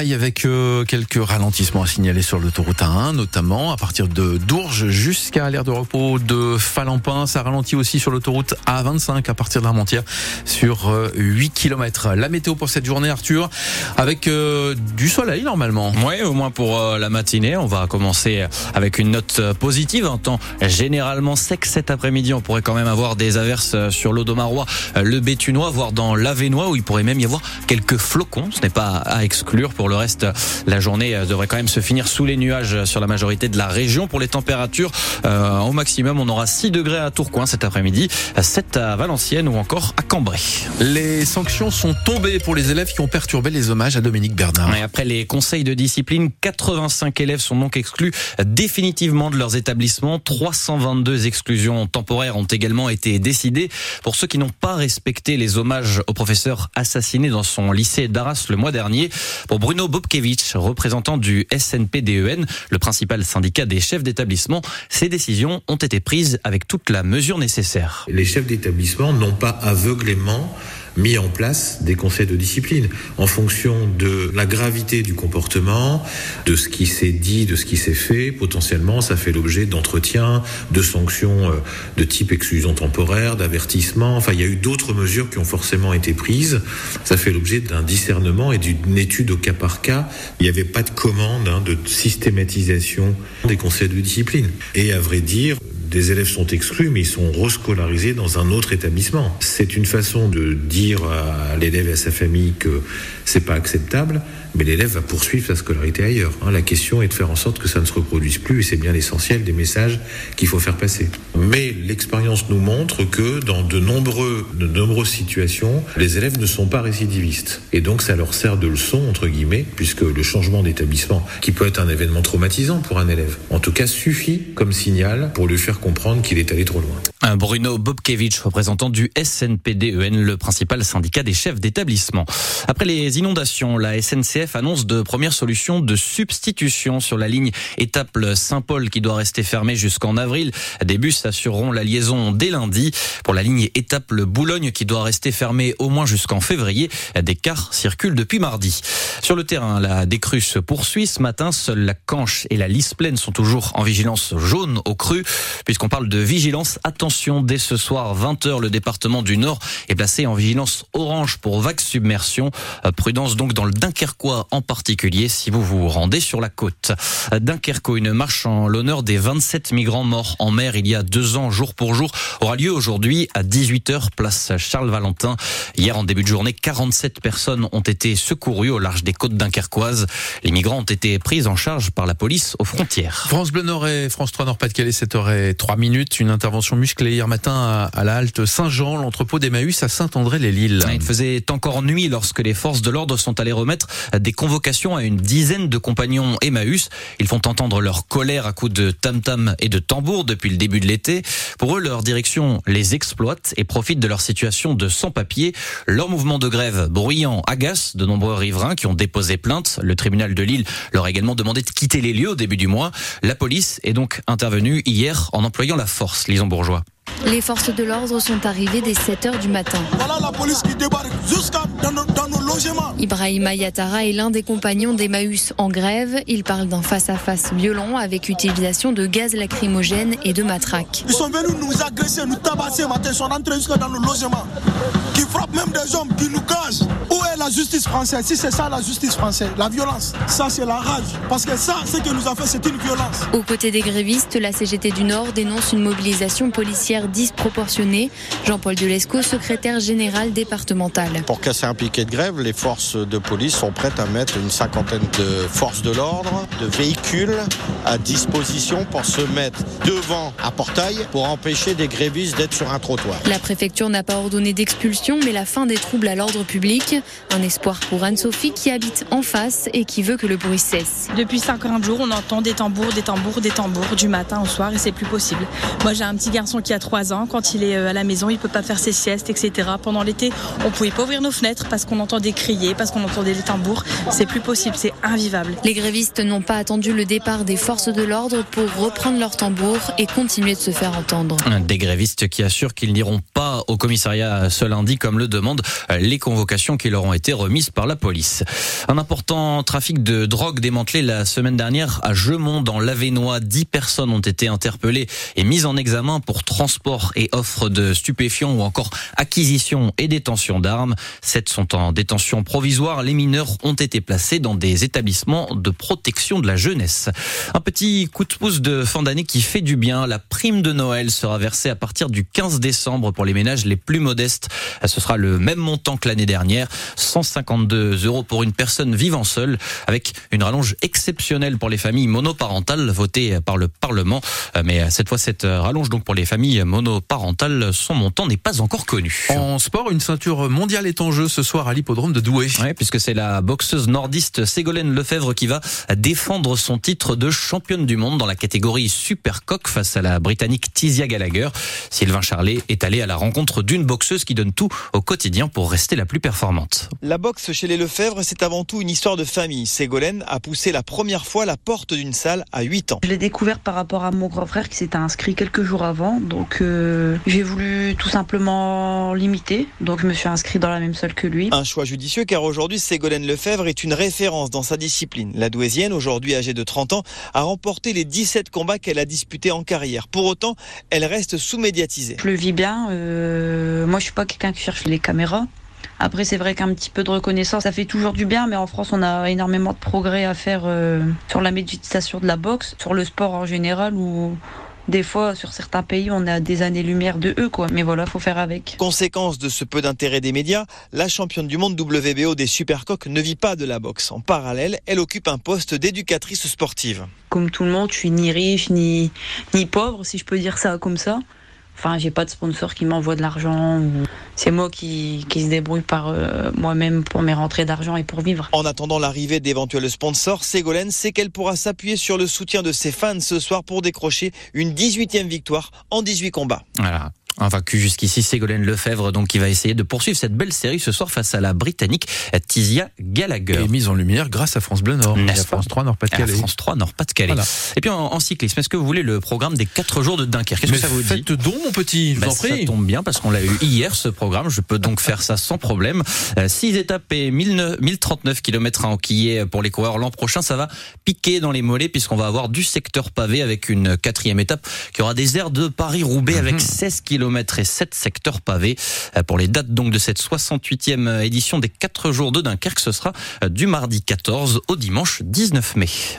avec euh, quelques ralentissements à signaler sur l'autoroute A1, notamment à partir de Dourges jusqu'à l'aire de repos de Falampin. Ça ralentit aussi sur l'autoroute A25 à partir d'Armentières sur 8 euh, km. La météo pour cette journée, Arthur, avec euh, du soleil normalement. Oui, au moins pour la matinée. On va commencer avec une note positive. Un temps généralement sec cet après-midi. On pourrait quand même avoir des averses sur l'Odomarois, le Bétunois, voire dans l'Avenois où il pourrait même y avoir quelques flocons. Ce n'est pas à exclure. Pour le reste, la journée devrait quand même se finir sous les nuages sur la majorité de la région. Pour les températures, euh, au maximum, on aura 6 degrés à Tourcoing cet après-midi, 7 à Valenciennes ou encore à Cambrai. Les sanctions sont tombées pour les élèves qui ont perturbé les hommages à Dominique Bernard. Et après les conseils de discipline, 85 élèves sont donc exclus définitivement de leurs établissements. 322 exclusions temporaires ont également été décidées pour ceux qui n'ont pas respecté les hommages au professeur assassiné dans son lycée d'Arras le mois dernier. Pour Bruno Bobkevich, représentant du SNPDEN, le principal syndicat des chefs d'établissement, ces décisions ont été prises avec toute la mesure nécessaire. Les chefs d'établissement n'ont pas aveuglément mis en place des conseils de discipline en fonction de la gravité du comportement, de ce qui s'est dit, de ce qui s'est fait. Potentiellement, ça fait l'objet d'entretiens, de sanctions euh, de type exclusion temporaire, d'avertissement. Enfin, il y a eu d'autres mesures qui ont forcément été prises. Ça fait l'objet d'un discernement et d'une étude au cas par cas. Il n'y avait pas de commande hein, de systématisation des conseils de discipline. Et à vrai dire, des élèves sont exclus, mais ils sont rescolarisés dans un autre établissement. C'est une façon de dire à l'élève et à sa famille que c'est pas acceptable, mais l'élève va poursuivre sa scolarité ailleurs. Hein. La question est de faire en sorte que ça ne se reproduise plus, et c'est bien l'essentiel des messages qu'il faut faire passer. Mais l'expérience nous montre que dans de, de nombreuses situations, les élèves ne sont pas récidivistes. Et donc ça leur sert de leçon, entre guillemets, puisque le changement d'établissement, qui peut être un événement traumatisant pour un élève, en tout cas suffit comme signal pour lui faire comprendre qu'il est allé trop loin. Bruno Bobkevich, représentant du SNPDEN, le principal syndicat des chefs d'établissement. Après les inondations, la SNCF annonce de premières solutions de substitution sur la ligne Étaples-Saint-Paul qui doit rester fermée jusqu'en avril. Des bus assureront la liaison dès lundi. Pour la ligne Étaples-Boulogne qui doit rester fermée au moins jusqu'en février, des cars circulent depuis mardi. Sur le terrain, la décrue se poursuit. Ce matin, seules la Canche et la Lys Plaine sont toujours en vigilance jaune au cru. Puisqu'on parle de vigilance, attention, dès ce soir, 20h, le département du Nord est placé en vigilance orange pour vague submersion. Euh, prudence donc dans le Dunkerquois en particulier si vous vous rendez sur la côte. Dunkerque, une marche en l'honneur des 27 migrants morts en mer il y a deux ans, jour pour jour, aura lieu aujourd'hui à 18h, place Charles-Valentin. Hier, en début de journée, 47 personnes ont été secourues au large des côtes dunkerquoises. Les migrants ont été pris en charge par la police aux frontières. France Bleu Nord et France 3 Nord-Pas-de-Calais, 7h03 minutes. Une intervention musclée hier matin à, halte Saint-Jean, l'entrepôt d'Emmaüs à Saint-André-les-Lilles. Il faisait encore nuit lorsque les forces de l'ordre sont allées remettre des convocations à une dizaine de compagnons Emmaüs. Ils font entendre leur colère à coups de tam-tam et de tambour depuis le début de l'été. Pour eux, leur direction les exploite et profite de leur situation de sans-papiers. Leur mouvement de grève bruyant agace de nombreux riverains qui ont déposé plainte. Le tribunal de Lille leur a également demandé de quitter les lieux au début du mois. La police est donc intervenue hier en employant la force, Lison Bourgeois. Les forces de l'ordre sont arrivées dès 7 heures du matin. Voilà la police qui débarque jusqu'à dans, nos, logements. Ibrahim Ayatara est l'un des compagnons d'Emmaüs en grève. Il parle d'un face-à-face violent avec utilisation de gaz lacrymogène et de matraques. Ils sont venus nous agresser, nous tabasser matin, ils sont rentrés jusqu'à dans nos logements. Qui frappent même des hommes, qui nous cachent. Où est la justice française? Si c'est ça la justice française, la violence, ça c'est la rage. Parce que ça, ce que nous a fait, c'est une violence. Aux côtés des grévistes, la CGT du Nord dénonce une mobilisation policière disproportionnée. Jean-Paul Delesco, secrétaire général départemental. Pour casser un piquet de grève, les forces de police sont prêtes à mettre une cinquantaine de forces de l'ordre, de véhicules à disposition pour se mettre devant un portail pour empêcher des grévistes d'être sur un trottoir. La préfecture n'a pas ordonné d'expulsion, mais la fin des troubles à l'ordre public. Un espoir pour Anne-Sophie qui habite en face et qui veut que le bruit cesse. Depuis 50 jours, on entend des tambours, des tambours, des tambours du matin au soir et c'est plus possible. Moi j'ai un petit garçon qui a 3 ans, quand il est à la maison, il peut pas faire ses siestes, etc. Pendant l'été, on pouvait pas ouvrir nos fenêtres parce qu'on entendait crier, parce qu'on entendait les tambours. C'est plus possible, c'est invivable. Les grévistes n'ont pas attendu le départ des forces de l'ordre pour reprendre leur tambour et continuer de se faire entendre. Des grévistes qui assurent qu'ils n'iront pas au commissariat ce lundi comme le demandent les convocations qui leur ont été remises par la police. Un important trafic de drogue démantelé la semaine dernière à Gemont dans l'Avenois. Dix personnes ont été interpellées et mises en examen pour transport et offre de stupéfiants ou encore acquisition et détention d'armes. Sept sont en détention provisoire. Les mineurs ont été placés dans des établissements de protection de la jeunesse. Un petit coup de pouce de fin d'année qui fait du bien. La prime de Noël sera versée à partir du 15 décembre pour les ménages les plus modestes. Ce sera le même montant que l'année dernière. 152 euros pour une personne vivant seule avec une rallonge exceptionnelle pour les familles monoparentales votée par le Parlement. Mais cette fois, cette rallonge donc pour les familles monoparentales, son montant n'est pas encore connu. En sport, une ceinture mondiale est en jeu ce soir à l'hippodrome de Douai. Oui, puisque c'est la boxeuse nordiste Ségolène Lefebvre qui va défendre son titre de championne du monde dans la catégorie super coq face à la britannique Tizia Gallagher. Sylvain Charlet est allé à la rencontre d'une boxeuse qui donne tout au quotidien pour rester la plus performante. La boxe chez les Lefebvre, c'est avant tout une histoire de famille. Ségolène a poussé la première fois la porte d'une salle à 8 ans. Je l'ai découvert par rapport à mon grand frère qui s'était inscrit quelques jours avant. Donc euh, j'ai voulu tout simplement l'imiter. Donc je me suis inscrit dans la même salle que lui. Un choix judicieux car aujourd'hui Ségolène Lefebvre est une référence dans sa discipline. La douaisienne, aujourd'hui âgée de 30 ans, a remporté les 17 combats qu'elle a disputés en carrière. Pour autant, elle reste sous-médiatisée. Je le vis bien. Euh, moi, je suis pas quelqu'un qui cherche les caméras. Après, c'est vrai qu'un petit peu de reconnaissance, ça fait toujours du bien, mais en France, on a énormément de progrès à faire euh, sur la méditation de la boxe, sur le sport en général, où des fois, sur certains pays, on a des années-lumière de eux, quoi. Mais voilà, faut faire avec. Conséquence de ce peu d'intérêt des médias, la championne du monde WBO des Supercoques ne vit pas de la boxe. En parallèle, elle occupe un poste d'éducatrice sportive. Comme tout le monde, je suis ni riche, ni, ni pauvre, si je peux dire ça comme ça. Enfin, j'ai pas de sponsor qui m'envoie de l'argent. C'est moi qui, qui se débrouille par euh, moi-même pour mes rentrées d'argent et pour vivre. En attendant l'arrivée d'éventuels sponsors, Ségolène sait qu'elle pourra s'appuyer sur le soutien de ses fans ce soir pour décrocher une 18e victoire en 18 combats. Voilà. Un vaincu jusqu'ici, Ségolène Lefebvre, donc qui va essayer de poursuivre cette belle série ce soir face à la Britannique Tizia Gallagher. Et mise en lumière grâce à France Bleu Nord, et à France 3 Nord-Pas-de-Calais. France 3 Nord-Pas-de-Calais. Voilà. Et puis en, en cyclisme, est-ce que vous voulez le programme des 4 jours de Dunkerque? Qu'est-ce que ça vous dit? Faites donc mon petit, je bah, vous en prie. Ça tombe bien parce qu'on l'a eu hier ce programme, je peux donc faire ça sans problème. 6 étapes et 1039 km à enquiller pour les coureurs l'an prochain, ça va piquer dans les mollets puisqu'on va avoir du secteur pavé avec une quatrième étape qui aura des airs de Paris-Roubaix Mhm. avec 16 et 7 secteurs pavés. Pour les dates donc de cette 68e édition des 4 jours de Dunkerque, ce sera du mardi 14 au dimanche 19 mai.